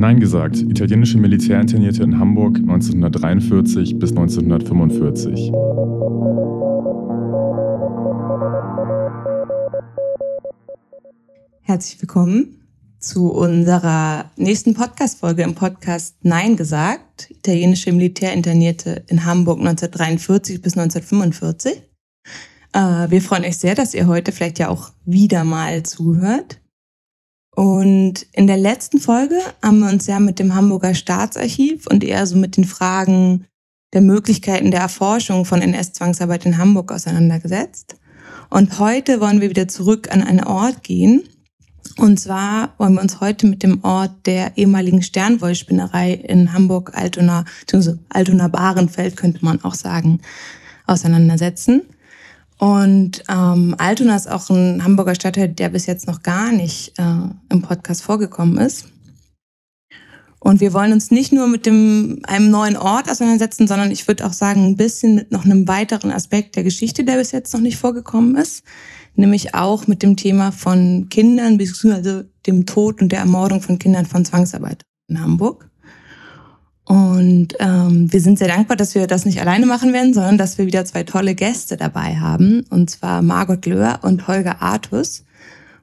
Nein gesagt, italienische Militärinternierte in Hamburg 1943 bis 1945. Herzlich willkommen zu unserer nächsten Podcast-Folge im Podcast Nein gesagt, italienische Militärinternierte in Hamburg 1943 bis 1945. Äh, wir freuen euch sehr, dass ihr heute vielleicht ja auch wieder mal zuhört. Und in der letzten Folge haben wir uns ja mit dem Hamburger Staatsarchiv und eher so mit den Fragen der Möglichkeiten der Erforschung von NS-Zwangsarbeit in Hamburg auseinandergesetzt. Und heute wollen wir wieder zurück an einen Ort gehen. Und zwar wollen wir uns heute mit dem Ort der ehemaligen Sternwollspinnerei in Hamburg-Altona, beziehungsweise Altona-Bahrenfeld könnte man auch sagen, auseinandersetzen. Und ähm, Altona ist auch ein Hamburger Stadtteil, der bis jetzt noch gar nicht äh, im Podcast vorgekommen ist. Und wir wollen uns nicht nur mit dem, einem neuen Ort auseinandersetzen, sondern ich würde auch sagen, ein bisschen mit noch einem weiteren Aspekt der Geschichte, der bis jetzt noch nicht vorgekommen ist. Nämlich auch mit dem Thema von Kindern, beziehungsweise dem Tod und der Ermordung von Kindern von Zwangsarbeit in Hamburg. Und ähm, wir sind sehr dankbar, dass wir das nicht alleine machen werden, sondern dass wir wieder zwei tolle Gäste dabei haben. Und zwar Margot Löhr und Holger Artus.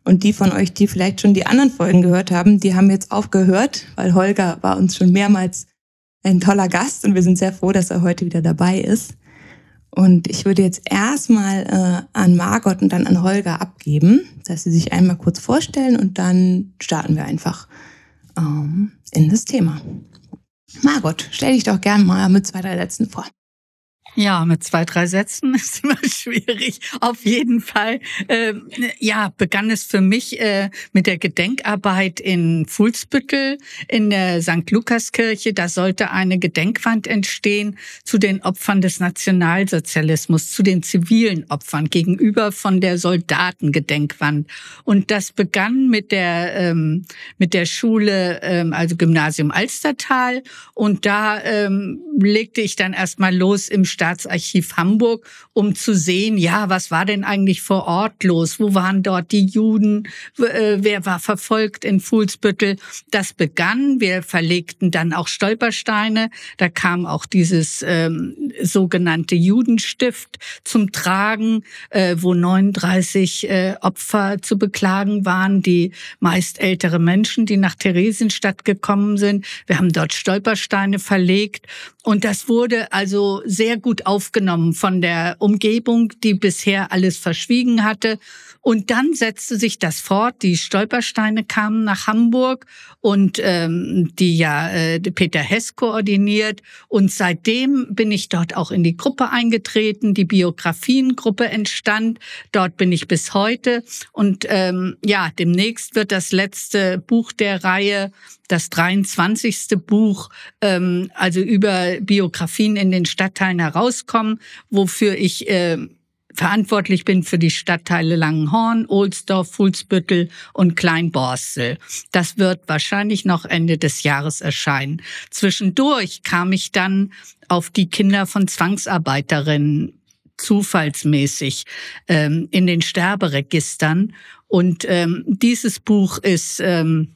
Und die von euch, die vielleicht schon die anderen Folgen gehört haben, die haben jetzt aufgehört, weil Holger war uns schon mehrmals ein toller Gast und wir sind sehr froh, dass er heute wieder dabei ist. Und ich würde jetzt erstmal äh, an Margot und dann an Holger abgeben, dass sie sich einmal kurz vorstellen und dann starten wir einfach ähm, in das Thema. Margot, stell dich doch gern mal mit zwei, drei Sätzen vor. Ja, mit zwei, drei Sätzen ist immer schwierig. Auf jeden Fall, äh, ja, begann es für mich äh, mit der Gedenkarbeit in Fuhlsbüttel in der St. Lukaskirche. Da sollte eine Gedenkwand entstehen zu den Opfern des Nationalsozialismus, zu den zivilen Opfern gegenüber von der Soldatengedenkwand. Und das begann mit der ähm, mit der Schule, ähm, also Gymnasium Alstertal. Und da ähm, legte ich dann erstmal los im Stadt Staatsarchiv Hamburg, um zu sehen, ja, was war denn eigentlich vor Ort los? Wo waren dort die Juden? Äh, wer war verfolgt in Fuhlsbüttel? Das begann. Wir verlegten dann auch Stolpersteine. Da kam auch dieses ähm, sogenannte Judenstift zum Tragen, äh, wo 39 äh, Opfer zu beklagen waren, die meist ältere Menschen, die nach Theresienstadt gekommen sind. Wir haben dort Stolpersteine verlegt und das wurde also sehr gut gut aufgenommen von der Umgebung, die bisher alles verschwiegen hatte. Und dann setzte sich das fort. Die Stolpersteine kamen nach Hamburg und ähm, die ja äh, Peter Hess koordiniert. Und seitdem bin ich dort auch in die Gruppe eingetreten. Die Biografiengruppe entstand. Dort bin ich bis heute. Und ähm, ja, demnächst wird das letzte Buch der Reihe das 23. Buch, ähm, also über Biografien in den Stadtteilen herauskommen, wofür ich äh, verantwortlich bin für die Stadtteile Langenhorn, Ohlsdorf, Fuhlsbüttel und Kleinborstel. Das wird wahrscheinlich noch Ende des Jahres erscheinen. Zwischendurch kam ich dann auf die Kinder von Zwangsarbeiterinnen zufallsmäßig ähm, in den Sterberegistern. Und ähm, dieses Buch ist ähm,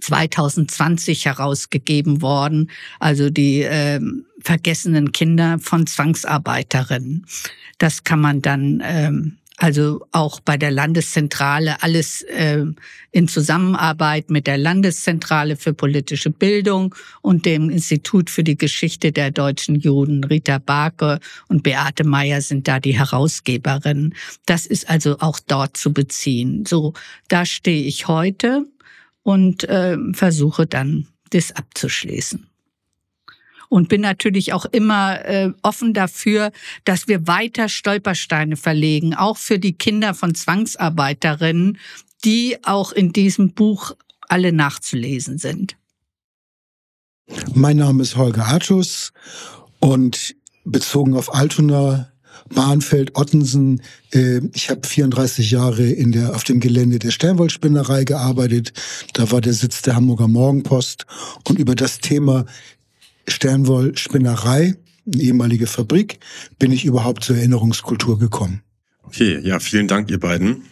2020 herausgegeben worden, also die äh, vergessenen Kinder von Zwangsarbeiterinnen. Das kann man dann ähm, also auch bei der Landeszentrale alles äh, in Zusammenarbeit mit der Landeszentrale für politische Bildung und dem Institut für die Geschichte der deutschen Juden. Rita Barke und Beate Meyer sind da die Herausgeberinnen. Das ist also auch dort zu beziehen. So, da stehe ich heute und äh, versuche dann das abzuschließen. Und bin natürlich auch immer äh, offen dafür, dass wir weiter Stolpersteine verlegen, auch für die Kinder von Zwangsarbeiterinnen, die auch in diesem Buch alle nachzulesen sind. Mein Name ist Holger Artus und bezogen auf Altona Bahnfeld, Ottensen. Äh, ich habe 34 Jahre in der, auf dem Gelände der Sternwollspinnerei gearbeitet. Da war der Sitz der Hamburger Morgenpost. Und über das Thema Sternwollspinnerei, eine ehemalige Fabrik, bin ich überhaupt zur Erinnerungskultur gekommen. Okay, ja, vielen Dank, ihr beiden.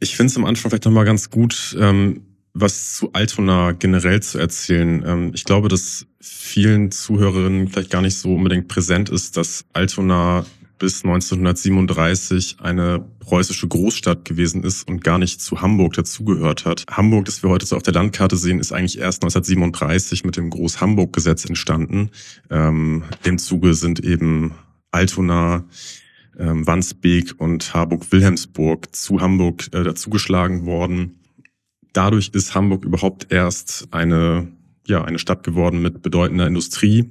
Ich finde es am Anfang vielleicht nochmal ganz gut, ähm, was zu Altona generell zu erzählen. Ähm, ich glaube, dass vielen Zuhörerinnen vielleicht gar nicht so unbedingt präsent ist, dass Altona bis 1937 eine preußische Großstadt gewesen ist und gar nicht zu Hamburg dazugehört hat. Hamburg, das wir heute so auf der Landkarte sehen, ist eigentlich erst 1937 mit dem Groß-Hamburg-Gesetz entstanden. Ähm, Im Zuge sind eben Altona, ähm, Wandsbek und Harburg-Wilhelmsburg zu Hamburg äh, dazugeschlagen worden. Dadurch ist Hamburg überhaupt erst eine, ja, eine Stadt geworden mit bedeutender Industrie.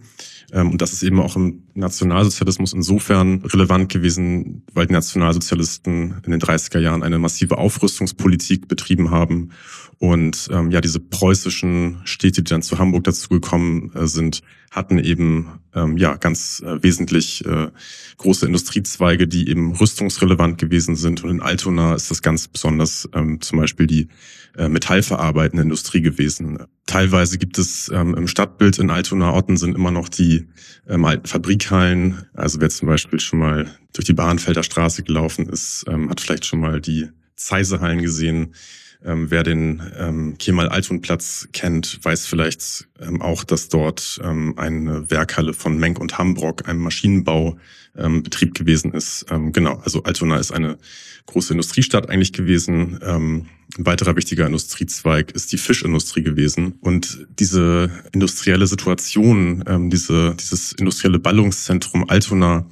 Ähm, und das ist eben auch im Nationalsozialismus insofern relevant gewesen, weil die Nationalsozialisten in den 30er Jahren eine massive Aufrüstungspolitik betrieben haben. Und ähm, ja, diese preußischen Städte, die dann zu Hamburg dazugekommen äh, sind, hatten eben ähm, ja ganz äh, wesentlich äh, große Industriezweige, die eben rüstungsrelevant gewesen sind. Und in Altona ist das ganz besonders ähm, zum Beispiel die metallverarbeitende Industrie gewesen. Teilweise gibt es ähm, im Stadtbild in Altona sind immer noch die ähm, alten Fabrikhallen. Also wer zum Beispiel schon mal durch die Bahnfelder Straße gelaufen ist, ähm, hat vielleicht schon mal die Zeisehallen gesehen. Ähm, wer den ähm, Kemal-Altun-Platz kennt, weiß vielleicht ähm, auch, dass dort ähm, eine Werkhalle von Menk und Hambrock, einem Maschinenbaubetrieb gewesen ist. Genau, also Altona ist eine große Industriestadt eigentlich gewesen. Ein weiterer wichtiger Industriezweig ist die Fischindustrie gewesen. Und diese industrielle Situation, ähm, diese, dieses industrielle Ballungszentrum Altona,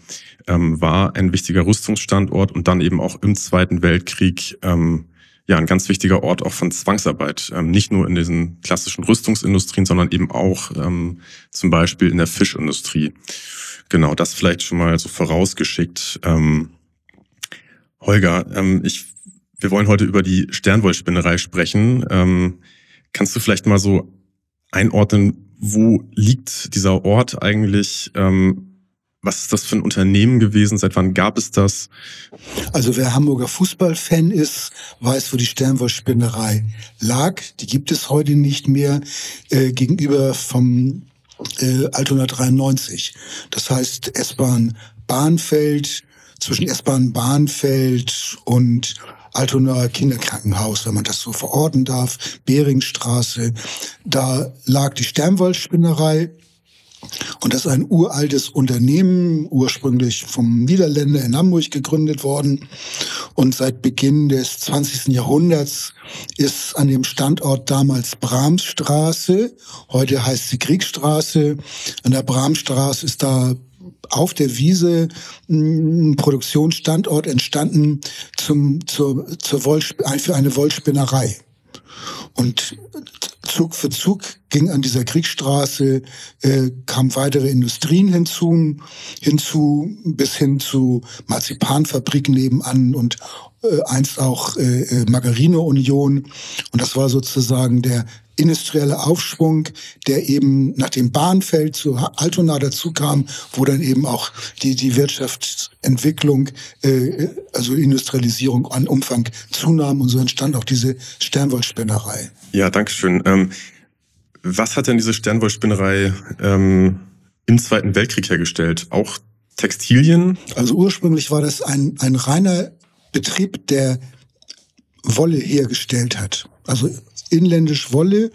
ähm, war ein wichtiger Rüstungsstandort und dann eben auch im Zweiten Weltkrieg ähm, ja ein ganz wichtiger Ort auch von Zwangsarbeit. Ähm, nicht nur in diesen klassischen Rüstungsindustrien, sondern eben auch ähm, zum Beispiel in der Fischindustrie. Genau, das vielleicht schon mal so vorausgeschickt. Ähm, Holger, ähm, ich, wir wollen heute über die Sternwollspinnerei sprechen. Ähm, kannst du vielleicht mal so einordnen, wo liegt dieser Ort eigentlich? Ähm, was ist das für ein Unternehmen gewesen? Seit wann gab es das? Also wer Hamburger Fußballfan ist, weiß, wo die Sternwollspinnerei lag. Die gibt es heute nicht mehr äh, gegenüber vom äh, Altona 93. Das heißt S-Bahn Bahnfeld, zwischen S-Bahn Bahnfeld und Altonaer Kinderkrankenhaus, wenn man das so verorten darf, Beringstraße. Da lag die Sternwollspinnerei und das ist ein uraltes Unternehmen, ursprünglich vom Niederländer in Hamburg gegründet worden. Und seit Beginn des 20. Jahrhunderts ist an dem Standort damals Bramstraße, heute heißt sie Kriegstraße. An der Bramstraße ist da auf der Wiese ein Produktionsstandort entstanden zum, zur, zur Wollsp für eine Wollspinnerei. Und Zug für Zug ging an dieser Kriegsstraße, äh, kamen weitere Industrien hinzu, hinzu bis hin zu Marzipanfabriken nebenan und äh, einst auch äh, äh Margarine-Union. Und das war sozusagen der industrielle Aufschwung, der eben nach dem Bahnfeld zu Altona dazu kam, wo dann eben auch die, die Wirtschaftsentwicklung, äh, also Industrialisierung an Umfang zunahm und so entstand auch diese Sternwollspinnerei. Ja, danke schön. Ähm, was hat denn diese Sternwollspinnerei ähm, im Zweiten Weltkrieg hergestellt? Auch Textilien? Also ursprünglich war das ein, ein reiner Betrieb, der Wolle hergestellt hat. Also inländisch Wolle,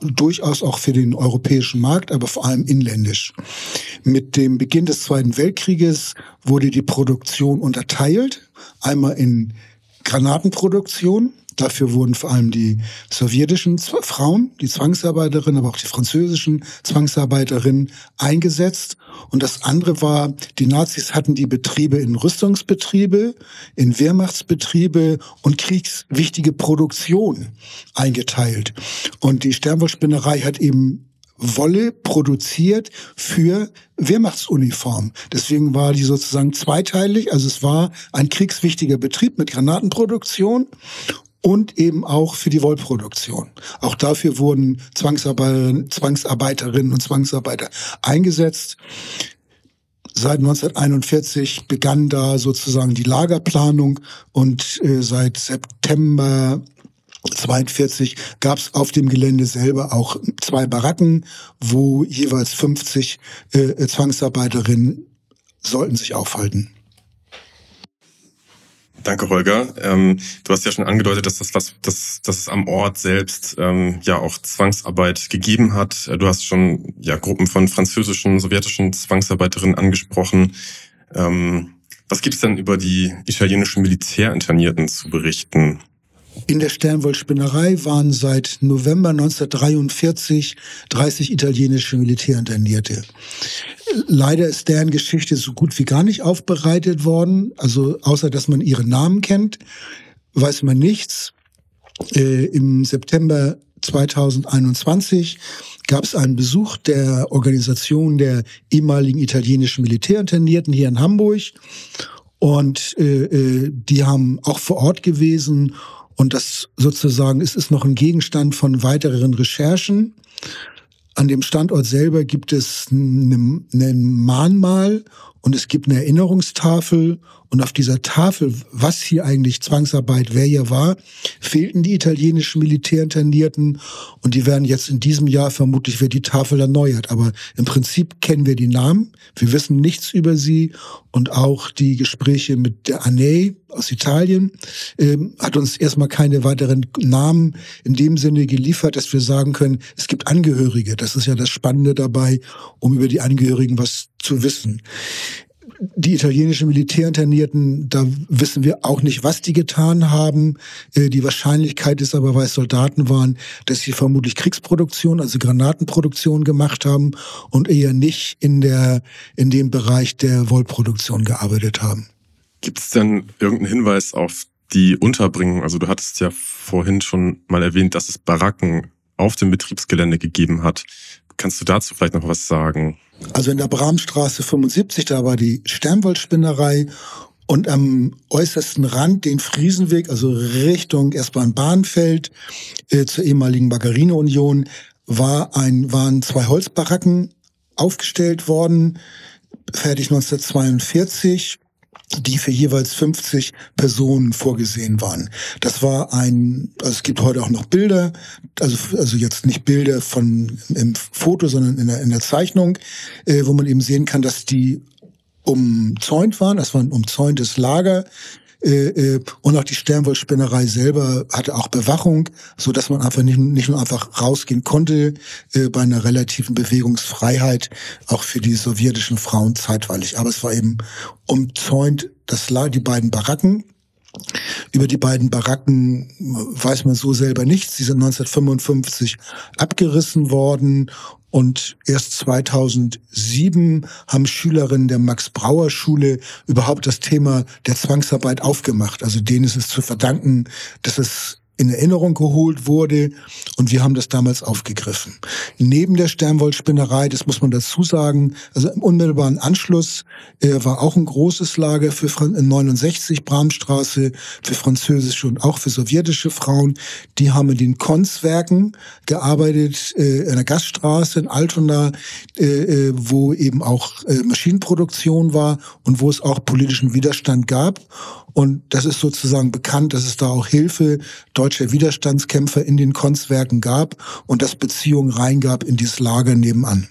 durchaus auch für den europäischen Markt, aber vor allem inländisch. Mit dem Beginn des Zweiten Weltkrieges wurde die Produktion unterteilt, einmal in Granatenproduktion, Dafür wurden vor allem die sowjetischen Frauen, die Zwangsarbeiterinnen, aber auch die französischen Zwangsarbeiterinnen eingesetzt. Und das andere war, die Nazis hatten die Betriebe in Rüstungsbetriebe, in Wehrmachtsbetriebe und kriegswichtige Produktion eingeteilt. Und die Sternwollspinnerei hat eben Wolle produziert für Wehrmachtsuniform. Deswegen war die sozusagen zweiteilig. Also es war ein kriegswichtiger Betrieb mit Granatenproduktion und eben auch für die Wollproduktion. Auch dafür wurden Zwangsarbeiterinnen, Zwangsarbeiterinnen und Zwangsarbeiter eingesetzt. Seit 1941 begann da sozusagen die Lagerplanung und äh, seit September 42 gab es auf dem Gelände selber auch zwei Baracken, wo jeweils 50 äh, Zwangsarbeiterinnen sollten sich aufhalten. Danke, Holger. Ähm, du hast ja schon angedeutet, dass das was, dass, dass es am Ort selbst ähm, ja auch Zwangsarbeit gegeben hat. Du hast schon ja Gruppen von französischen, sowjetischen Zwangsarbeiterinnen angesprochen. Ähm, was gibt es denn über die italienischen Militärinternierten zu berichten? In der Sternwollspinnerei waren seit November 1943 30 italienische Militärinternierte. Leider ist deren Geschichte so gut wie gar nicht aufbereitet worden. Also außer dass man ihre Namen kennt, weiß man nichts. Äh, Im September 2021 gab es einen Besuch der Organisation der ehemaligen italienischen Militärinternierten hier in Hamburg. Und äh, äh die haben auch vor Ort gewesen und das sozusagen ist, ist noch ein Gegenstand von weiteren Recherchen. An dem Standort selber gibt es ein Mahnmal und es gibt eine Erinnerungstafel und auf dieser Tafel, was hier eigentlich Zwangsarbeit, wer hier war, fehlten die italienischen Militärinternierten und die werden jetzt in diesem Jahr vermutlich wird die Tafel erneuert. Aber im Prinzip kennen wir die Namen, wir wissen nichts über sie und auch die Gespräche mit der Anne aus Italien ähm, hat uns erstmal keine weiteren Namen in dem Sinne geliefert, dass wir sagen können, es gibt Angehörige. Das ist ja das Spannende dabei, um über die Angehörigen was zu wissen die italienischen Militärinternierten, da wissen wir auch nicht, was die getan haben. Äh, die Wahrscheinlichkeit ist aber, weil es Soldaten waren, dass sie vermutlich Kriegsproduktion, also Granatenproduktion gemacht haben und eher nicht in der, in dem Bereich der Wollproduktion gearbeitet haben. Gibt es denn irgendeinen Hinweis auf die Unterbringung? Also du hattest ja vorhin schon mal erwähnt, dass es Baracken auf dem Betriebsgelände gegeben hat. Kannst du dazu vielleicht noch was sagen? Also in der Bramstraße 75, da war die Sternwollspinnerei und am äußersten Rand den Friesenweg, also Richtung S-Bahn-Bahnfeld äh, zur ehemaligen Margarine-Union, war ein, waren zwei Holzbaracken aufgestellt worden, fertig 1942 die für jeweils 50 Personen vorgesehen waren. Das war ein, also es gibt heute auch noch Bilder, also, also jetzt nicht Bilder von im Foto, sondern in der, in der Zeichnung, äh, wo man eben sehen kann, dass die umzäunt waren. Das war ein umzäuntes Lager äh, äh, und auch die Sternwollspinnerei selber hatte auch Bewachung, so dass man einfach nicht, nicht nur einfach rausgehen konnte äh, bei einer relativen Bewegungsfreiheit, auch für die sowjetischen Frauen zeitweilig. Aber es war eben umzäunt, das die beiden Baracken über die beiden Baracken weiß man so selber nichts. Sie sind 1955 abgerissen worden und erst 2007 haben Schülerinnen der Max-Brauer-Schule überhaupt das Thema der Zwangsarbeit aufgemacht. Also denen ist es zu verdanken, dass es in Erinnerung geholt wurde und wir haben das damals aufgegriffen. Neben der Sternwollspinnerei, das muss man dazu sagen, also im unmittelbaren Anschluss äh, war auch ein großes Lager für Fran 69 Bramstraße für französische und auch für sowjetische Frauen. Die haben in den Konzwerken gearbeitet, äh, in der Gaststraße in Altona, äh, äh, wo eben auch äh, Maschinenproduktion war und wo es auch politischen Widerstand gab. Und das ist sozusagen bekannt, dass es da auch Hilfe deutscher Widerstandskämpfer in den Konzwerken gab und dass Beziehungen reingab in dieses Lager nebenan.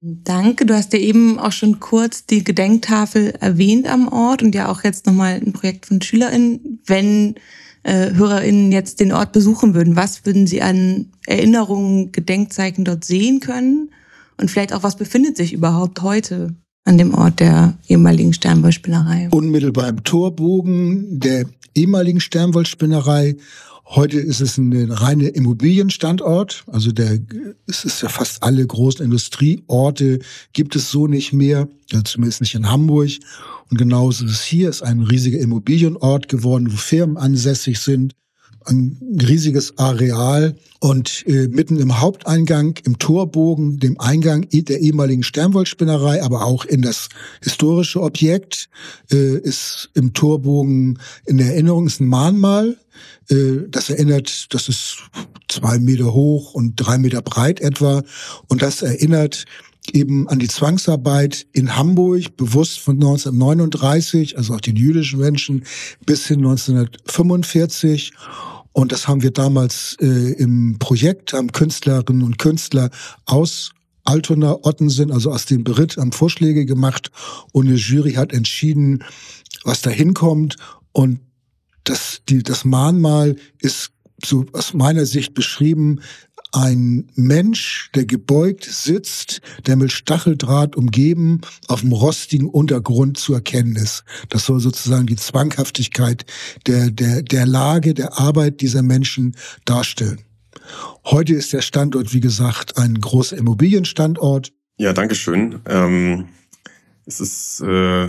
Danke. Du hast ja eben auch schon kurz die Gedenktafel erwähnt am Ort und ja auch jetzt nochmal ein Projekt von SchülerInnen. Wenn äh, HörerInnen jetzt den Ort besuchen würden, was würden sie an Erinnerungen, Gedenkzeichen dort sehen können? Und vielleicht auch, was befindet sich überhaupt heute an dem Ort der ehemaligen Sternwollspinnerei. Unmittelbar im Torbogen der ehemaligen Sternwollspinnerei. Heute ist es ein reine Immobilienstandort. Also der, es ist ja fast alle großen Industrieorte gibt es so nicht mehr. Zumindest nicht in Hamburg. Und genauso ist es hier, ist ein riesiger Immobilienort geworden, wo Firmen ansässig sind ein riesiges Areal und äh, mitten im Haupteingang, im Torbogen, dem Eingang der ehemaligen Sternwollspinnerei, aber auch in das historische Objekt, äh, ist im Torbogen in der Erinnerung ist ein Mahnmal. Äh, das erinnert, das ist zwei Meter hoch und drei Meter breit etwa. Und das erinnert eben an die Zwangsarbeit in Hamburg, bewusst von 1939, also auch den jüdischen Menschen, bis hin 1945. Und das haben wir damals äh, im Projekt, haben Künstlerinnen und Künstler aus Altona, Ottensen, also aus dem Beritt, haben Vorschläge gemacht und eine Jury hat entschieden, was da hinkommt. Und Das, die, das Mahnmal ist so aus meiner Sicht beschrieben ein Mensch, der gebeugt sitzt, der mit Stacheldraht umgeben auf dem rostigen Untergrund zu erkennen ist. Das soll sozusagen die Zwanghaftigkeit der, der, der Lage, der Arbeit dieser Menschen darstellen. Heute ist der Standort, wie gesagt, ein großer Immobilienstandort. Ja, danke schön. Ähm, es ist äh,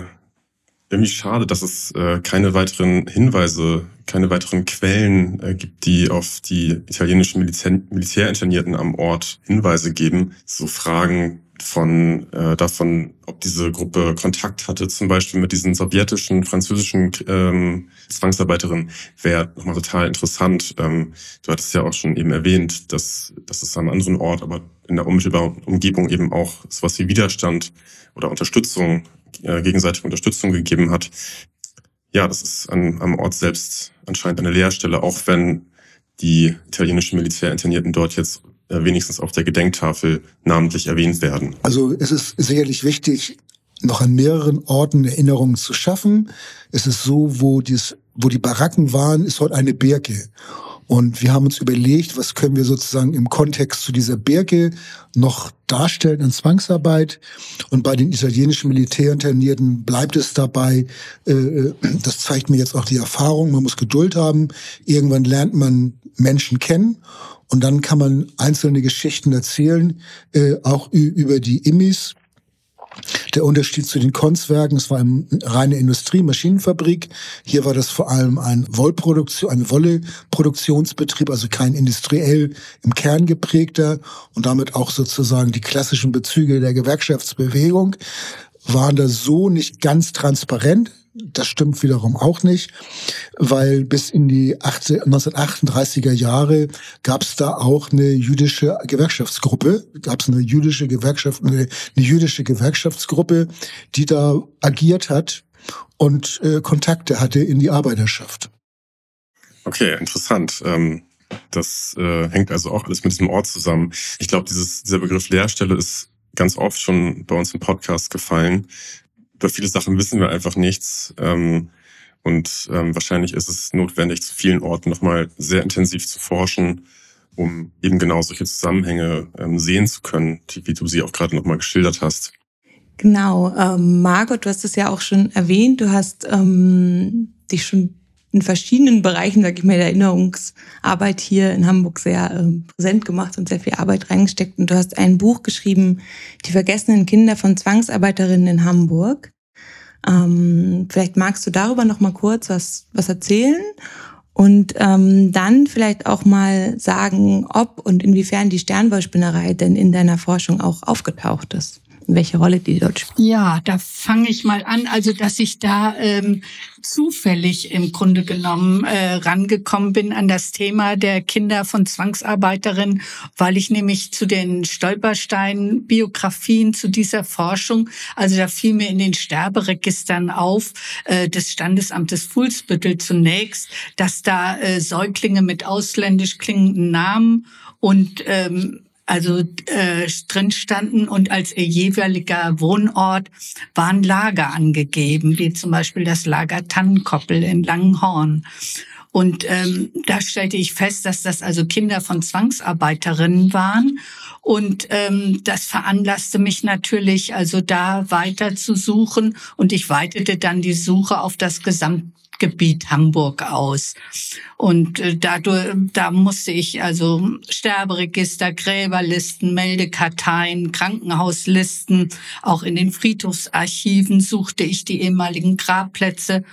irgendwie schade, dass es äh, keine weiteren Hinweise, keine weiteren Quellen äh, gibt, die auf die italienischen Militär Militärinternierten am Ort Hinweise geben. So Fragen von äh, davon, ob diese Gruppe Kontakt hatte, zum Beispiel mit diesen sowjetischen, französischen ähm, Zwangsarbeiterinnen, wäre nochmal total interessant. Ähm, du hattest ja auch schon eben erwähnt, dass, dass es an einem anderen Ort, aber in der unmittelbaren Umgebung eben auch sowas wie Widerstand oder Unterstützung, äh, gegenseitige Unterstützung gegeben hat. Ja, das ist an, am Ort selbst anscheinend eine Leerstelle, auch wenn die italienischen Militärinternierten dort jetzt wenigstens auf der Gedenktafel namentlich erwähnt werden. Also es ist sicherlich wichtig, noch an mehreren Orten Erinnerungen zu schaffen. Es ist so, wo, dies, wo die Baracken waren, ist heute eine Birke. Und wir haben uns überlegt, was können wir sozusagen im Kontext zu dieser Birke noch darstellen in Zwangsarbeit. Und bei den italienischen Militärinternierten bleibt es dabei, äh, das zeigt mir jetzt auch die Erfahrung, man muss Geduld haben. Irgendwann lernt man Menschen kennen und dann kann man einzelne Geschichten erzählen, äh, auch über die Immis. Der Unterschied zu den Kunstwerken, es war eine reine Industrie, Maschinenfabrik. Hier war das vor allem ein Wollproduktion, ein Wolleproduktionsbetrieb, also kein industriell im Kern geprägter und damit auch sozusagen die klassischen Bezüge der Gewerkschaftsbewegung waren da so nicht ganz transparent. Das stimmt wiederum auch nicht, weil bis in die 1938er Jahre gab es da auch eine jüdische Gewerkschaftsgruppe, gab es eine jüdische Gewerkschaft, eine, eine, jüdische Gewerkschaftsgruppe, die da agiert hat und äh, Kontakte hatte in die Arbeiterschaft. Okay, interessant. Ähm, das äh, hängt also auch alles mit diesem Ort zusammen. Ich glaube, dieser Begriff Lehrstelle ist ganz oft schon bei uns im Podcast gefallen über viele Sachen wissen wir einfach nichts. Ähm, und ähm, wahrscheinlich ist es notwendig, zu vielen Orten nochmal sehr intensiv zu forschen, um eben genau solche Zusammenhänge ähm, sehen zu können, die, wie du sie auch gerade nochmal geschildert hast. Genau, ähm, Margot, du hast es ja auch schon erwähnt, du hast ähm, dich schon in verschiedenen Bereichen, sage ich mal, der Erinnerungsarbeit hier in Hamburg sehr äh, präsent gemacht und sehr viel Arbeit reingesteckt. Und du hast ein Buch geschrieben, Die vergessenen Kinder von Zwangsarbeiterinnen in Hamburg. Ähm, vielleicht magst du darüber noch mal kurz was, was erzählen und ähm, dann vielleicht auch mal sagen, ob und inwiefern die Sternwollspinnerei denn in deiner Forschung auch aufgetaucht ist welche Rolle die dort spielt? Ja, da fange ich mal an. Also, dass ich da ähm, zufällig im Grunde genommen äh, rangekommen bin an das Thema der Kinder von Zwangsarbeiterinnen, weil ich nämlich zu den Stolperstein-Biografien zu dieser Forschung, also da fiel mir in den Sterberegistern auf äh, des Standesamtes Fuhlsbüttel zunächst, dass da äh, Säuglinge mit ausländisch klingenden Namen und ähm, also äh, drin standen und als ihr jeweiliger Wohnort waren Lager angegeben, wie zum Beispiel das Lager Tannenkoppel in Langenhorn. Und ähm, da stellte ich fest, dass das also Kinder von Zwangsarbeiterinnen waren. Und ähm, das veranlasste mich natürlich, also da weiter zu suchen. Und ich weitete dann die Suche auf das Gesamt Gebiet Hamburg aus. Und äh, dadurch, da musste ich also Sterberegister, Gräberlisten, Meldekarteien, Krankenhauslisten, auch in den Friedhofsarchiven suchte ich die ehemaligen Grabplätze.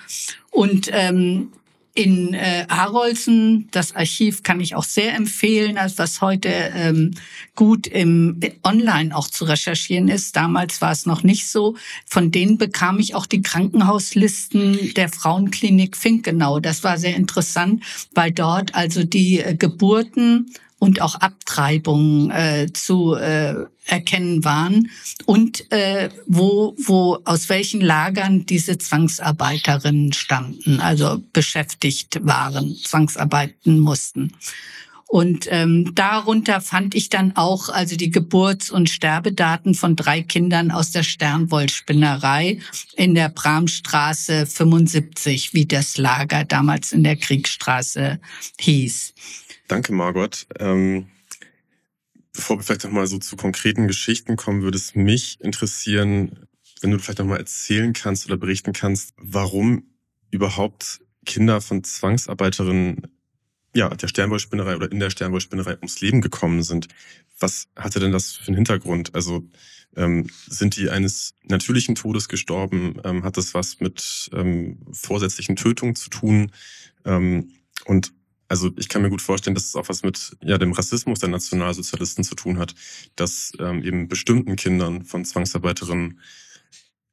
Und ähm, in äh, Harolsen, das Archiv kann ich auch sehr empfehlen, als was heute ähm, gut im Online auch zu recherchieren ist. Damals war es noch nicht so. Von denen bekam ich auch die Krankenhauslisten der Frauenklinik Finkenau. Das war sehr interessant, weil dort also die äh, Geburten und auch Abtreibungen äh, zu äh, erkennen waren und äh, wo, wo aus welchen Lagern diese Zwangsarbeiterinnen stammten, also beschäftigt waren, zwangsarbeiten mussten. Und ähm, darunter fand ich dann auch also die Geburts- und Sterbedaten von drei Kindern aus der Sternwollspinnerei in der Bramstraße 75, wie das Lager damals in der Kriegsstraße hieß. Danke, Margot. Ähm, bevor wir vielleicht nochmal so zu konkreten Geschichten kommen, würde es mich interessieren, wenn du vielleicht nochmal erzählen kannst oder berichten kannst, warum überhaupt Kinder von Zwangsarbeiterinnen ja, der Sternwollspinnerei oder in der Sternwollspinnerei ums Leben gekommen sind. Was hatte denn das für einen Hintergrund? Also ähm, sind die eines natürlichen Todes gestorben? Ähm, hat das was mit ähm, vorsätzlichen Tötungen zu tun? Ähm, und also ich kann mir gut vorstellen, dass es auch was mit ja, dem Rassismus der Nationalsozialisten zu tun hat, dass ähm, eben bestimmten Kindern von Zwangsarbeiterinnen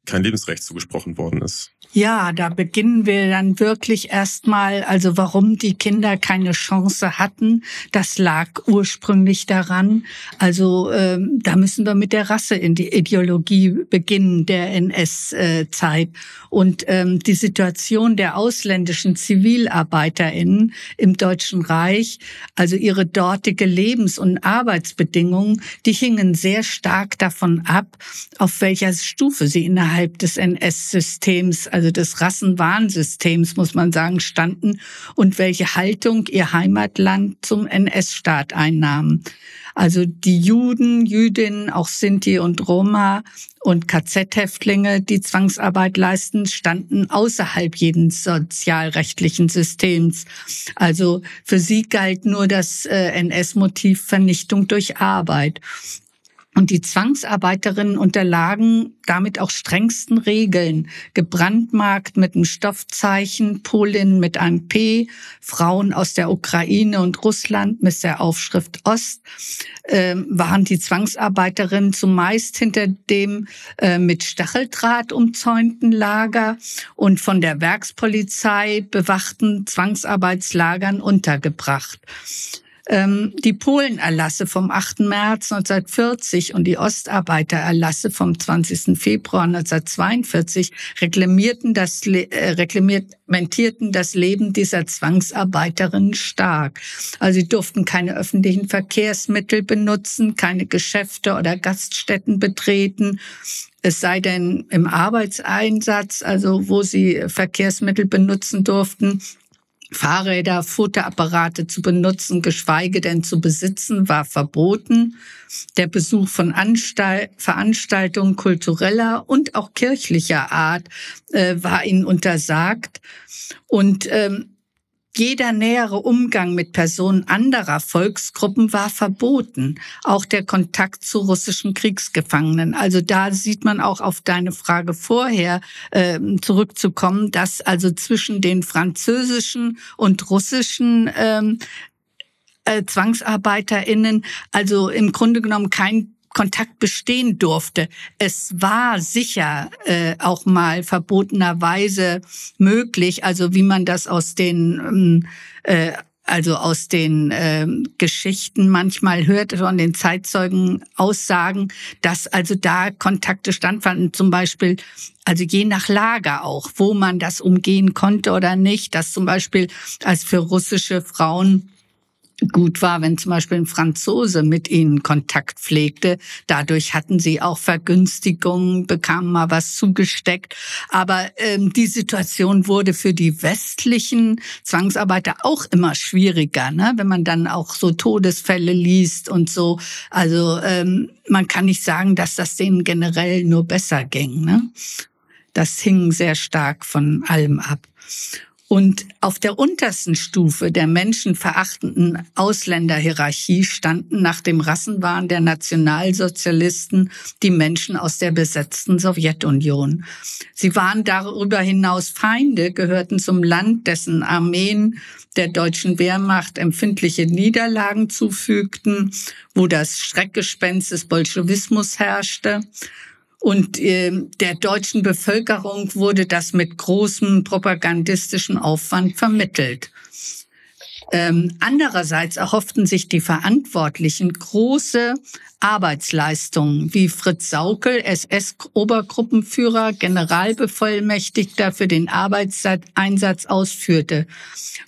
kein Lebensrecht zugesprochen worden ist. Ja, da beginnen wir dann wirklich erstmal, also warum die Kinder keine Chance hatten, das lag ursprünglich daran. Also ähm, da müssen wir mit der Rasse in die Ideologie beginnen der NS-Zeit und ähm, die Situation der ausländischen Zivilarbeiterinnen im Deutschen Reich, also ihre dortige Lebens- und Arbeitsbedingungen, die hingen sehr stark davon ab, auf welcher Stufe sie innerhalb des NS-Systems also des Rassenwarnsystems, muss man sagen, standen und welche Haltung ihr Heimatland zum NS-Staat einnahmen. Also die Juden, Jüdinnen, auch Sinti und Roma und KZ-Häftlinge, die Zwangsarbeit leisten, standen außerhalb jeden sozialrechtlichen Systems. Also für sie galt nur das äh, NS-Motiv Vernichtung durch Arbeit. Und die Zwangsarbeiterinnen unterlagen damit auch strengsten Regeln. Gebrandmarkt mit einem Stoffzeichen, Polin mit einem P, Frauen aus der Ukraine und Russland mit der Aufschrift Ost, äh, waren die Zwangsarbeiterinnen zumeist hinter dem äh, mit Stacheldraht umzäunten Lager und von der Werkspolizei bewachten Zwangsarbeitslagern untergebracht ähm, die Polenerlasse vom 8. März 1940 und die Ostarbeitererlasse vom 20. Februar 1942 reklamierten das, äh, reglementierten das Leben dieser Zwangsarbeiterinnen stark. Also sie durften keine öffentlichen Verkehrsmittel benutzen, keine Geschäfte oder Gaststätten betreten. Es sei denn im Arbeitseinsatz, also wo sie Verkehrsmittel benutzen durften, Fahrräder, Futterapparate zu benutzen, geschweige denn zu besitzen, war verboten. Der Besuch von Anstalt, Veranstaltungen kultureller und auch kirchlicher Art äh, war ihnen untersagt. Und ähm, jeder nähere Umgang mit Personen anderer Volksgruppen war verboten, auch der Kontakt zu russischen Kriegsgefangenen. Also da sieht man auch auf deine Frage vorher äh, zurückzukommen, dass also zwischen den französischen und russischen ähm, äh, Zwangsarbeiterinnen also im Grunde genommen kein Kontakt bestehen durfte. Es war sicher äh, auch mal verbotenerweise möglich, also wie man das aus den ähm, äh, also aus den äh, Geschichten manchmal hört von den Zeitzeugen Aussagen, dass also da Kontakte standfanden, zum Beispiel also je nach Lager auch, wo man das umgehen konnte oder nicht, dass zum Beispiel als für russische Frauen gut war, wenn zum Beispiel ein Franzose mit ihnen Kontakt pflegte. Dadurch hatten sie auch Vergünstigungen, bekamen mal was zugesteckt. Aber ähm, die Situation wurde für die westlichen Zwangsarbeiter auch immer schwieriger, ne? wenn man dann auch so Todesfälle liest und so. Also ähm, man kann nicht sagen, dass das denen generell nur besser ging. Ne? Das hing sehr stark von allem ab. Und auf der untersten Stufe der menschenverachtenden Ausländerhierarchie standen nach dem Rassenwahn der Nationalsozialisten die Menschen aus der besetzten Sowjetunion. Sie waren darüber hinaus Feinde, gehörten zum Land, dessen Armeen der deutschen Wehrmacht empfindliche Niederlagen zufügten, wo das Schreckgespenst des Bolschewismus herrschte und äh, der deutschen Bevölkerung wurde das mit großem propagandistischen Aufwand vermittelt. Ähm, andererseits erhofften sich die Verantwortlichen große Arbeitsleistungen, wie Fritz Saukel, SS-Obergruppenführer, Generalbevollmächtigter für den Arbeitseinsatz ausführte.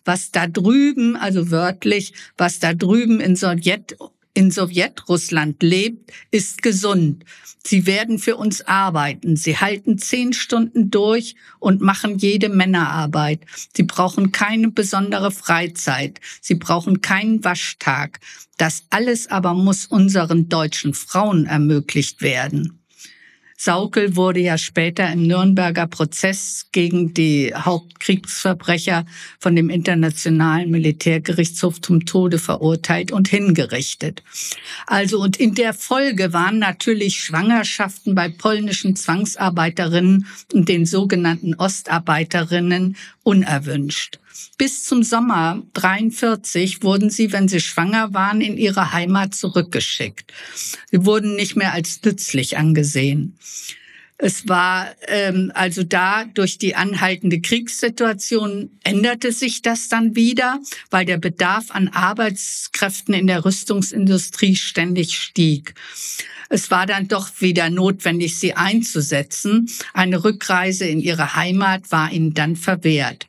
Was da drüben, also wörtlich, was da drüben in Sowjet in Sowjetrussland lebt, ist gesund. Sie werden für uns arbeiten. Sie halten zehn Stunden durch und machen jede Männerarbeit. Sie brauchen keine besondere Freizeit. Sie brauchen keinen Waschtag. Das alles aber muss unseren deutschen Frauen ermöglicht werden. Saukel wurde ja später im Nürnberger Prozess gegen die Hauptkriegsverbrecher von dem Internationalen Militärgerichtshof zum Tode verurteilt und hingerichtet. Also und in der Folge waren natürlich Schwangerschaften bei polnischen Zwangsarbeiterinnen und den sogenannten Ostarbeiterinnen unerwünscht. Bis zum Sommer 43 wurden sie, wenn sie schwanger waren, in ihre Heimat zurückgeschickt. Sie wurden nicht mehr als nützlich angesehen. Es war ähm, also da durch die anhaltende Kriegssituation änderte sich das dann wieder, weil der Bedarf an Arbeitskräften in der Rüstungsindustrie ständig stieg. Es war dann doch wieder notwendig, sie einzusetzen. Eine Rückreise in ihre Heimat war ihnen dann verwehrt.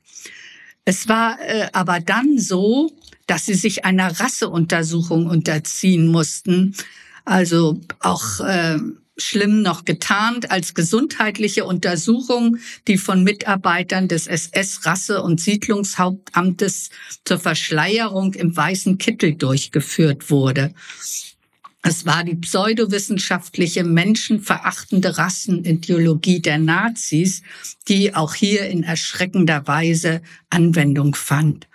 Es war äh, aber dann so, dass sie sich einer Rasseuntersuchung unterziehen mussten. Also auch äh, schlimm noch getarnt als gesundheitliche Untersuchung, die von Mitarbeitern des SS-Rasse- und Siedlungshauptamtes zur Verschleierung im weißen Kittel durchgeführt wurde. Es war die pseudowissenschaftliche menschenverachtende Rassenideologie der Nazis, die auch hier in erschreckender Weise Anwendung fand.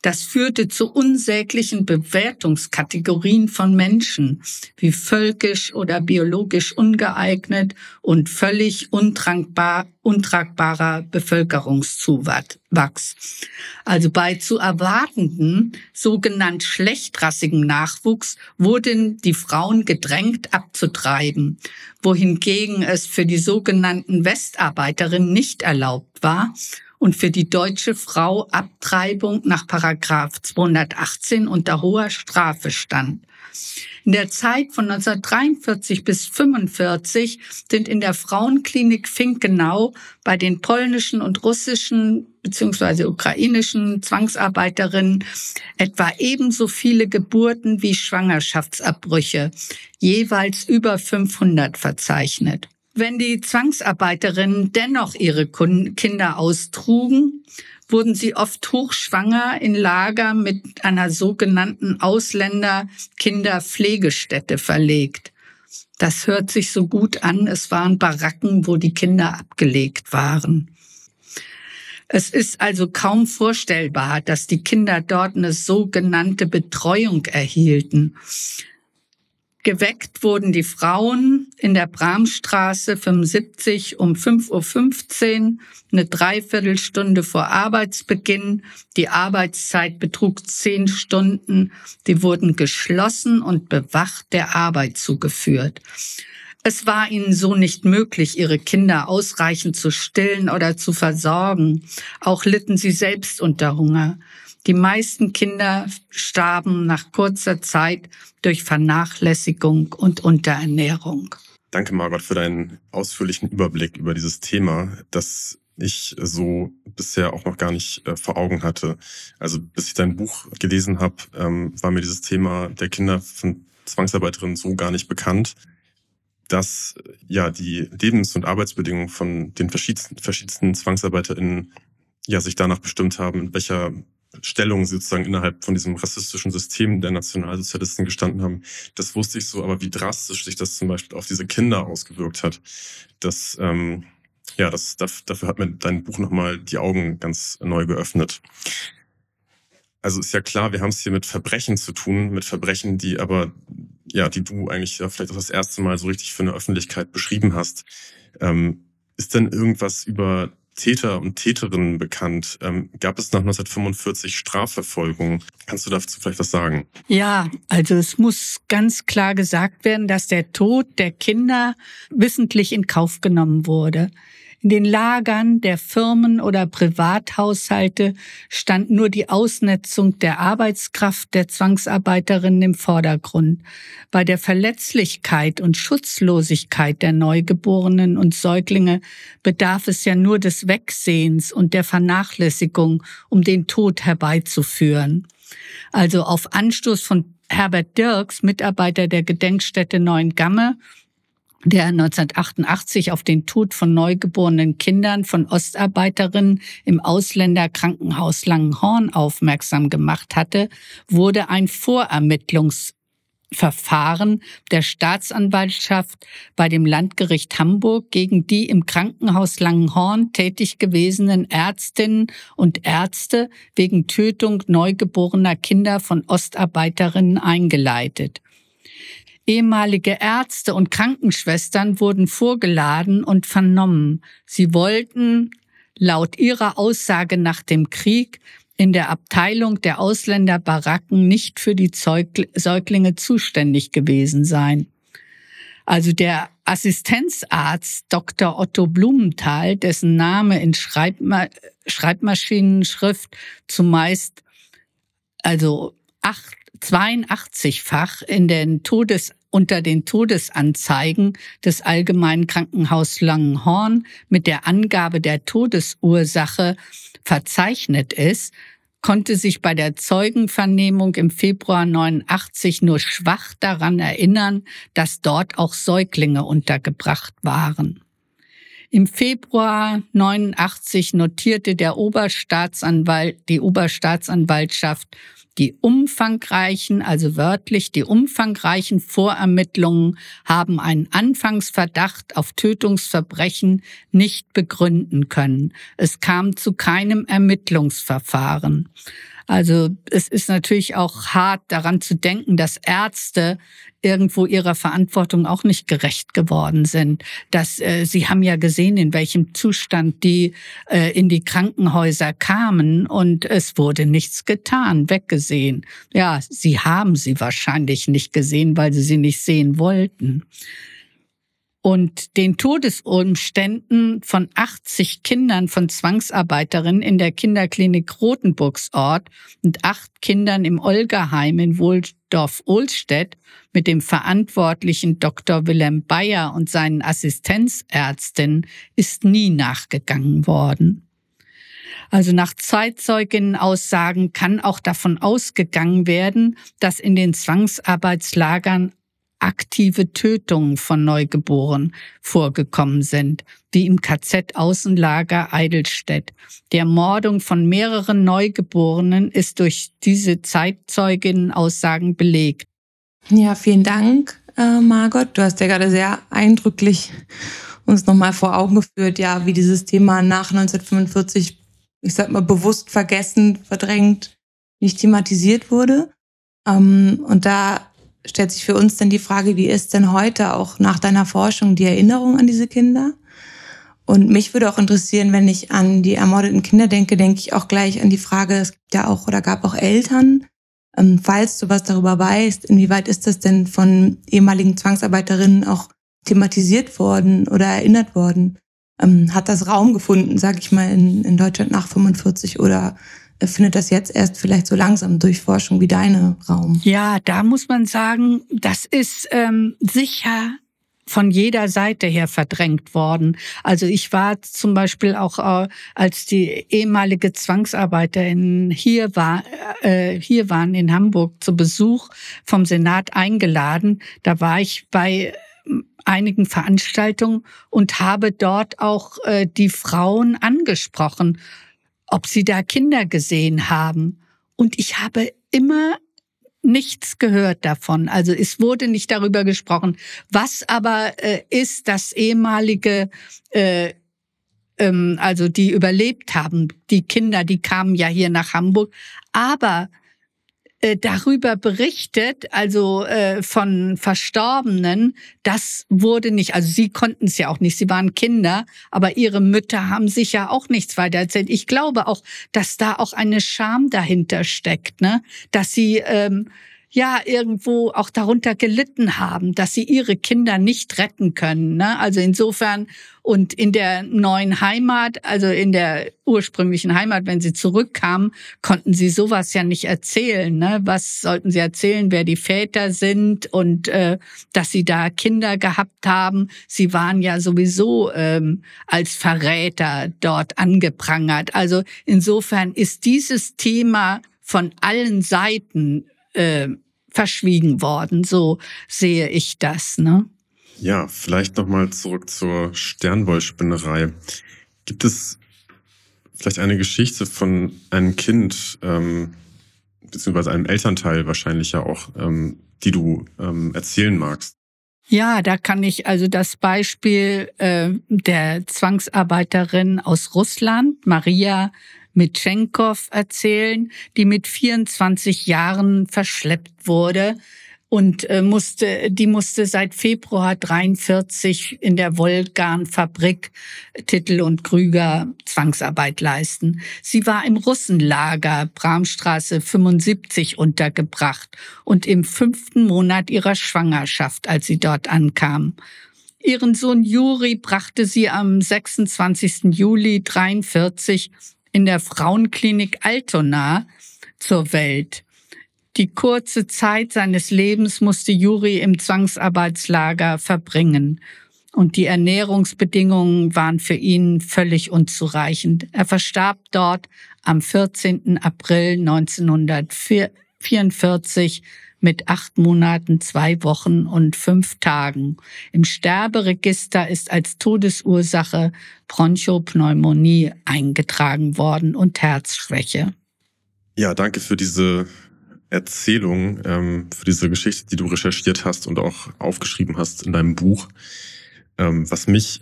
Das führte zu unsäglichen Bewertungskategorien von Menschen, wie völkisch oder biologisch ungeeignet und völlig untrankbar, untragbarer Bevölkerungszuwachs. Also bei zu erwartenden, sogenannt schlechtrassigen Nachwuchs wurden die Frauen gedrängt abzutreiben, wohingegen es für die sogenannten Westarbeiterinnen nicht erlaubt war, und für die deutsche Frau Abtreibung nach Paragraph 218 unter hoher Strafe stand. In der Zeit von 1943 bis 1945 sind in der Frauenklinik Finkenau bei den polnischen und russischen bzw. ukrainischen Zwangsarbeiterinnen etwa ebenso viele Geburten wie Schwangerschaftsabbrüche, jeweils über 500 verzeichnet. Wenn die Zwangsarbeiterinnen dennoch ihre Kinder austrugen, wurden sie oft hochschwanger in Lager mit einer sogenannten Ausländer-Kinderpflegestätte verlegt. Das hört sich so gut an. Es waren Baracken, wo die Kinder abgelegt waren. Es ist also kaum vorstellbar, dass die Kinder dort eine sogenannte Betreuung erhielten. Geweckt wurden die Frauen in der Bramstraße 75 um 5.15 Uhr, eine Dreiviertelstunde vor Arbeitsbeginn. Die Arbeitszeit betrug zehn Stunden. Die wurden geschlossen und bewacht der Arbeit zugeführt. Es war ihnen so nicht möglich, ihre Kinder ausreichend zu stillen oder zu versorgen. Auch litten sie selbst unter Hunger. Die meisten Kinder starben nach kurzer Zeit durch Vernachlässigung und Unterernährung. Danke, Margot, für deinen ausführlichen Überblick über dieses Thema, das ich so bisher auch noch gar nicht äh, vor Augen hatte. Also bis ich dein Buch gelesen habe, ähm, war mir dieses Thema der Kinder von Zwangsarbeiterinnen so gar nicht bekannt, dass ja die Lebens- und Arbeitsbedingungen von den verschiedensten, verschiedensten ZwangsarbeiterInnen ja sich danach bestimmt haben, in welcher Stellung sozusagen innerhalb von diesem rassistischen System der Nationalsozialisten gestanden haben. Das wusste ich so, aber wie drastisch sich das zum Beispiel auf diese Kinder ausgewirkt hat, das, ähm, ja, das, dafür hat mir dein Buch nochmal die Augen ganz neu geöffnet. Also ist ja klar, wir haben es hier mit Verbrechen zu tun, mit Verbrechen, die aber, ja, die du eigentlich ja vielleicht auch das erste Mal so richtig für eine Öffentlichkeit beschrieben hast. Ähm, ist denn irgendwas über Täter und Täterinnen bekannt. Ähm, gab es nach 1945 Strafverfolgung? Kannst du dazu vielleicht was sagen? Ja, also es muss ganz klar gesagt werden, dass der Tod der Kinder wissentlich in Kauf genommen wurde. In den Lagern der Firmen oder Privathaushalte stand nur die Ausnetzung der Arbeitskraft der Zwangsarbeiterinnen im Vordergrund. Bei der Verletzlichkeit und Schutzlosigkeit der Neugeborenen und Säuglinge bedarf es ja nur des Wegsehens und der Vernachlässigung, um den Tod herbeizuführen. Also auf Anstoß von Herbert Dirks, Mitarbeiter der Gedenkstätte Neuengamme, der 1988 auf den Tod von neugeborenen Kindern von Ostarbeiterinnen im Ausländerkrankenhaus Langenhorn aufmerksam gemacht hatte, wurde ein Vorermittlungsverfahren der Staatsanwaltschaft bei dem Landgericht Hamburg gegen die im Krankenhaus Langenhorn tätig gewesenen Ärztinnen und Ärzte wegen Tötung neugeborener Kinder von Ostarbeiterinnen eingeleitet. Ehemalige Ärzte und Krankenschwestern wurden vorgeladen und vernommen. Sie wollten laut ihrer Aussage nach dem Krieg in der Abteilung der Ausländerbaracken nicht für die Säuglinge zuständig gewesen sein. Also der Assistenzarzt Dr. Otto Blumenthal, dessen Name in Schreibma Schreibmaschinenschrift zumeist also acht 82-fach in den Todes unter den Todesanzeigen des Allgemeinen Krankenhaus Langenhorn mit der Angabe der Todesursache verzeichnet ist, konnte sich bei der Zeugenvernehmung im Februar 89 nur schwach daran erinnern, dass dort auch Säuglinge untergebracht waren. Im Februar 89 notierte der Oberstaatsanwalt, die Oberstaatsanwaltschaft die umfangreichen, also wörtlich die umfangreichen Vorermittlungen haben einen Anfangsverdacht auf Tötungsverbrechen nicht begründen können. Es kam zu keinem Ermittlungsverfahren. Also es ist natürlich auch hart daran zu denken, dass Ärzte irgendwo ihrer Verantwortung auch nicht gerecht geworden sind. Dass äh, sie haben ja gesehen, in welchem Zustand die äh, in die Krankenhäuser kamen und es wurde nichts getan, weggesehen. Ja, sie haben sie wahrscheinlich nicht gesehen, weil sie sie nicht sehen wollten und den Todesumständen von 80 Kindern von Zwangsarbeiterinnen in der Kinderklinik Rotenburgsort und acht Kindern im Olgaheim in Wohldorf-Ohlstedt mit dem verantwortlichen Dr. Wilhelm Bayer und seinen Assistenzärztinnen ist nie nachgegangen worden. Also nach Zeitzeuginnenaussagen kann auch davon ausgegangen werden, dass in den Zwangsarbeitslagern aktive Tötungen von Neugeborenen vorgekommen sind, wie im KZ-Außenlager Eidelstedt. Der Mordung von mehreren Neugeborenen ist durch diese Zeitzeuginnen-Aussagen belegt. Ja, vielen Dank, äh, Margot. Du hast ja gerade sehr eindrücklich uns nochmal vor Augen geführt, ja, wie dieses Thema nach 1945, ich sag mal, bewusst vergessen, verdrängt, nicht thematisiert wurde. Ähm, und da stellt sich für uns dann die Frage, wie ist denn heute auch nach deiner Forschung die Erinnerung an diese Kinder? Und mich würde auch interessieren, wenn ich an die ermordeten Kinder denke, denke ich auch gleich an die Frage, es gibt ja auch oder gab auch Eltern. Ähm, falls du was darüber weißt, inwieweit ist das denn von ehemaligen Zwangsarbeiterinnen auch thematisiert worden oder erinnert worden? Ähm, hat das Raum gefunden, sage ich mal, in, in Deutschland nach 45 oder findet das jetzt erst vielleicht so langsam durch Forschung wie deine Raum? Ja, da muss man sagen, das ist ähm, sicher von jeder Seite her verdrängt worden. Also ich war zum Beispiel auch, äh, als die ehemalige Zwangsarbeiterin hier war, äh, hier waren in Hamburg zu Besuch vom Senat eingeladen. Da war ich bei ähm, einigen Veranstaltungen und habe dort auch äh, die Frauen angesprochen ob sie da Kinder gesehen haben. Und ich habe immer nichts gehört davon. Also es wurde nicht darüber gesprochen. Was aber äh, ist das ehemalige, äh, ähm, also die überlebt haben, die Kinder, die kamen ja hier nach Hamburg. Aber äh, darüber berichtet, also äh, von Verstorbenen, das wurde nicht, also sie konnten es ja auch nicht, sie waren Kinder, aber ihre Mütter haben sich ja auch nichts weiter erzählt. Ich glaube auch, dass da auch eine Scham dahinter steckt, ne? dass sie ähm, ja irgendwo auch darunter gelitten haben, dass sie ihre Kinder nicht retten können. Ne? Also insofern und in der neuen Heimat, also in der ursprünglichen Heimat, wenn sie zurückkamen, konnten sie sowas ja nicht erzählen. Ne? Was sollten sie erzählen, wer die Väter sind und äh, dass sie da Kinder gehabt haben? Sie waren ja sowieso ähm, als Verräter dort angeprangert. Also insofern ist dieses Thema von allen Seiten äh, verschwiegen worden. So sehe ich das. Ne? Ja, vielleicht nochmal zurück zur Sternwollspinnerei. Gibt es vielleicht eine Geschichte von einem Kind, ähm, beziehungsweise einem Elternteil wahrscheinlich ja auch, ähm, die du ähm, erzählen magst? Ja, da kann ich also das Beispiel äh, der Zwangsarbeiterin aus Russland, Maria Mitschenkov erzählen, die mit 24 Jahren verschleppt wurde und äh, musste, die musste seit Februar 43 in der Wolgan-Fabrik Titel und Krüger Zwangsarbeit leisten. Sie war im Russenlager Bramstraße 75 untergebracht und im fünften Monat ihrer Schwangerschaft, als sie dort ankam. Ihren Sohn Juri brachte sie am 26. Juli 43 in der Frauenklinik Altona zur Welt. Die kurze Zeit seines Lebens musste Juri im Zwangsarbeitslager verbringen. Und die Ernährungsbedingungen waren für ihn völlig unzureichend. Er verstarb dort am 14. April 1944 mit acht Monaten, zwei Wochen und fünf Tagen. Im Sterberegister ist als Todesursache Bronchopneumonie eingetragen worden und Herzschwäche. Ja, danke für diese Erzählung, ähm, für diese Geschichte, die du recherchiert hast und auch aufgeschrieben hast in deinem Buch. Ähm, was mich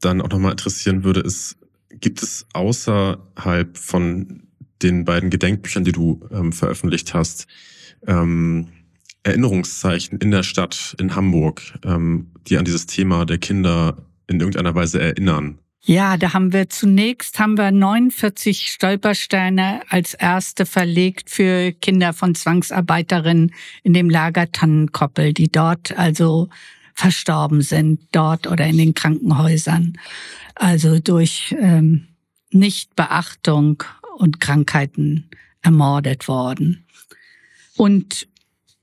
dann auch nochmal interessieren würde, ist, gibt es außerhalb von den beiden Gedenkbüchern, die du ähm, veröffentlicht hast, ähm, Erinnerungszeichen in der Stadt, in Hamburg, ähm, die an dieses Thema der Kinder in irgendeiner Weise erinnern? Ja, da haben wir zunächst haben wir 49 Stolpersteine als erste verlegt für Kinder von Zwangsarbeiterinnen in dem Lager Tannenkoppel, die dort also verstorben sind, dort oder in den Krankenhäusern. Also durch ähm, Nichtbeachtung und Krankheiten ermordet worden. Und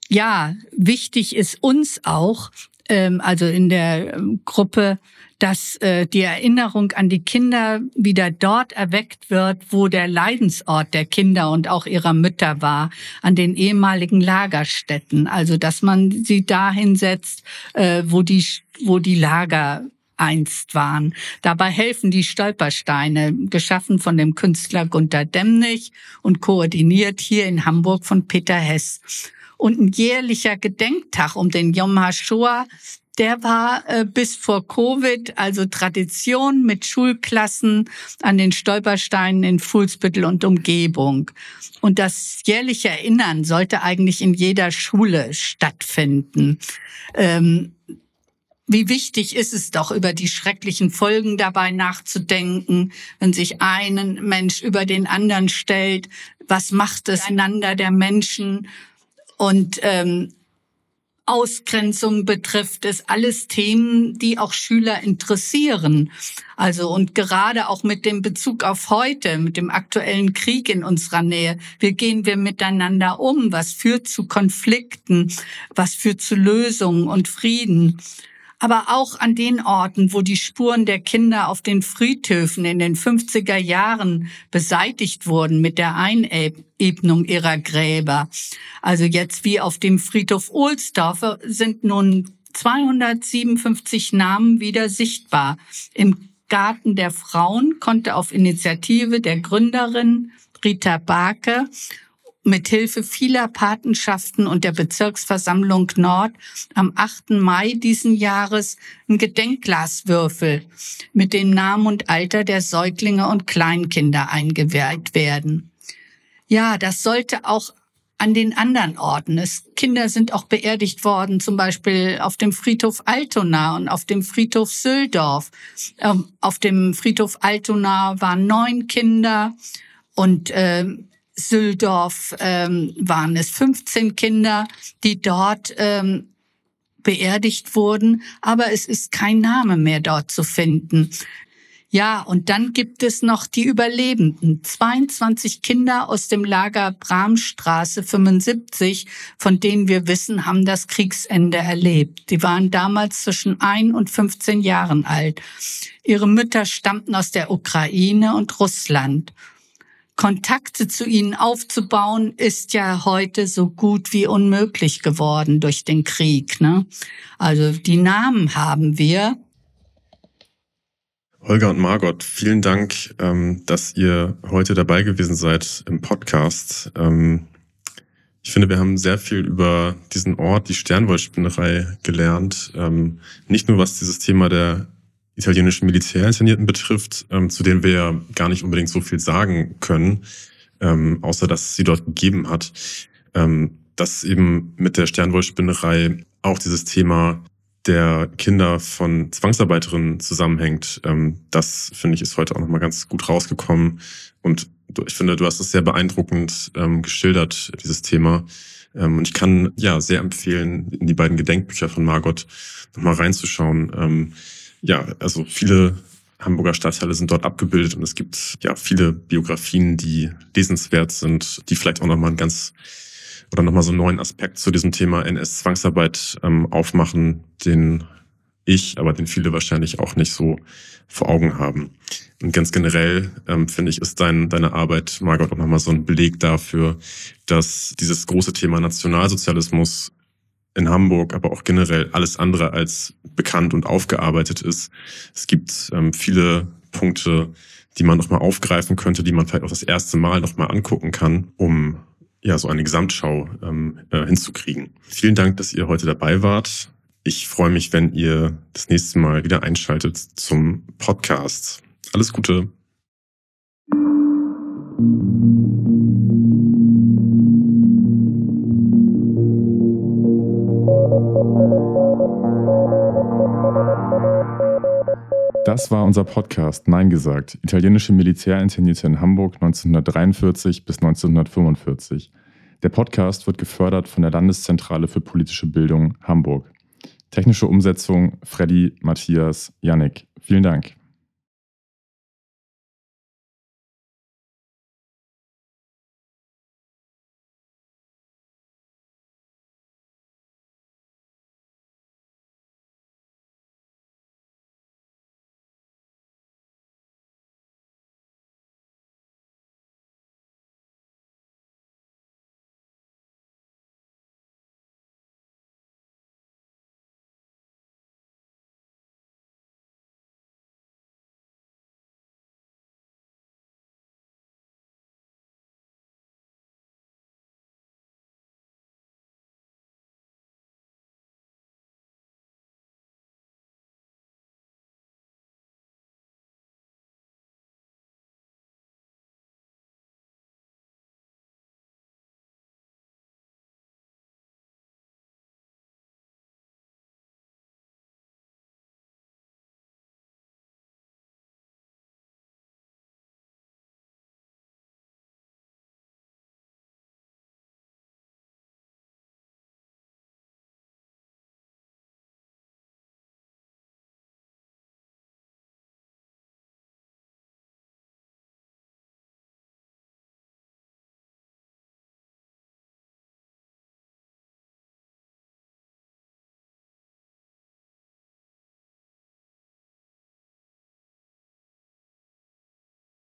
ja, wichtig ist uns auch, ähm, also in der ähm, Gruppe, dass äh, die Erinnerung an die Kinder wieder dort erweckt wird, wo der Leidensort der Kinder und auch ihrer Mütter war, an den ehemaligen Lagerstätten. Also dass man sie dahin setzt, äh, wo die wo die Lager einst waren. Dabei helfen die Stolpersteine, geschaffen von dem Künstler Gunter Demnig und koordiniert hier in Hamburg von Peter Hess. Und ein jährlicher Gedenktag um den Yom HaShoah, der war äh, bis vor Covid also Tradition mit Schulklassen an den Stolpersteinen in Fuhlsbüttel und Umgebung. Und das jährliche Erinnern sollte eigentlich in jeder Schule stattfinden. Ähm, wie wichtig ist es doch, über die schrecklichen Folgen dabei nachzudenken, wenn sich ein Mensch über den anderen stellt. Was macht es einander der Menschen? Und ähm, Ausgrenzung betrifft es alles Themen, die auch Schüler interessieren. Also und gerade auch mit dem Bezug auf heute, mit dem aktuellen Krieg in unserer Nähe. Wie gehen wir miteinander um? Was führt zu Konflikten? Was führt zu Lösungen und Frieden? Aber auch an den Orten, wo die Spuren der Kinder auf den Friedhöfen in den 50er Jahren beseitigt wurden mit der Einebnung ihrer Gräber. Also jetzt wie auf dem Friedhof Ohlsdorf sind nun 257 Namen wieder sichtbar. Im Garten der Frauen konnte auf Initiative der Gründerin Rita Barke mit Hilfe vieler Patenschaften und der Bezirksversammlung Nord am 8. Mai diesen Jahres ein Gedenkglaswürfel mit dem Namen und Alter der Säuglinge und Kleinkinder eingeweiht werden. Ja, das sollte auch an den anderen Orten. Es, Kinder sind auch beerdigt worden, zum Beispiel auf dem Friedhof Altona und auf dem Friedhof Süldorf. Ähm, auf dem Friedhof Altona waren neun Kinder und äh, Süldorf ähm, waren es 15 Kinder, die dort ähm, beerdigt wurden, aber es ist kein Name mehr dort zu finden. Ja, und dann gibt es noch die Überlebenden. 22 Kinder aus dem Lager Bramstraße 75, von denen wir wissen, haben das Kriegsende erlebt. Die waren damals zwischen ein und 15 Jahren alt. Ihre Mütter stammten aus der Ukraine und Russland. Kontakte zu ihnen aufzubauen, ist ja heute so gut wie unmöglich geworden durch den Krieg. Ne? Also die Namen haben wir, Holger und Margot, vielen Dank, ähm, dass ihr heute dabei gewesen seid im Podcast. Ähm, ich finde, wir haben sehr viel über diesen Ort, die Sternwollspinnerei, gelernt. Ähm, nicht nur was dieses Thema der italienischen Militärinternierten betrifft, ähm, zu denen wir ja gar nicht unbedingt so viel sagen können, ähm, außer dass es sie dort gegeben hat, ähm, dass eben mit der Sternwollspinnerei auch dieses Thema der Kinder von Zwangsarbeiterinnen zusammenhängt. Ähm, das finde ich ist heute auch nochmal ganz gut rausgekommen. Und ich finde, du hast es sehr beeindruckend ähm, geschildert, dieses Thema. Ähm, und ich kann ja sehr empfehlen, in die beiden Gedenkbücher von Margot nochmal reinzuschauen. Ja, also viele Hamburger Stadtteile sind dort abgebildet und es gibt ja viele Biografien, die lesenswert sind, die vielleicht auch nochmal ein ganz oder nochmal so einen neuen Aspekt zu diesem Thema NS-Zwangsarbeit ähm, aufmachen, den ich, aber den viele wahrscheinlich auch nicht so vor Augen haben. Und ganz generell ähm, finde ich, ist dein, deine Arbeit, Margot, auch nochmal so ein Beleg dafür, dass dieses große Thema Nationalsozialismus in Hamburg, aber auch generell alles andere als bekannt und aufgearbeitet ist. Es gibt ähm, viele Punkte, die man nochmal aufgreifen könnte, die man vielleicht auch das erste Mal nochmal angucken kann, um ja, so eine Gesamtschau ähm, äh, hinzukriegen. Vielen Dank, dass ihr heute dabei wart. Ich freue mich, wenn ihr das nächste Mal wieder einschaltet zum Podcast. Alles Gute. Das war unser Podcast Nein gesagt. Italienische Militärinternierte in Hamburg 1943 bis 1945. Der Podcast wird gefördert von der Landeszentrale für politische Bildung Hamburg. Technische Umsetzung Freddy, Matthias, Yannick. Vielen Dank.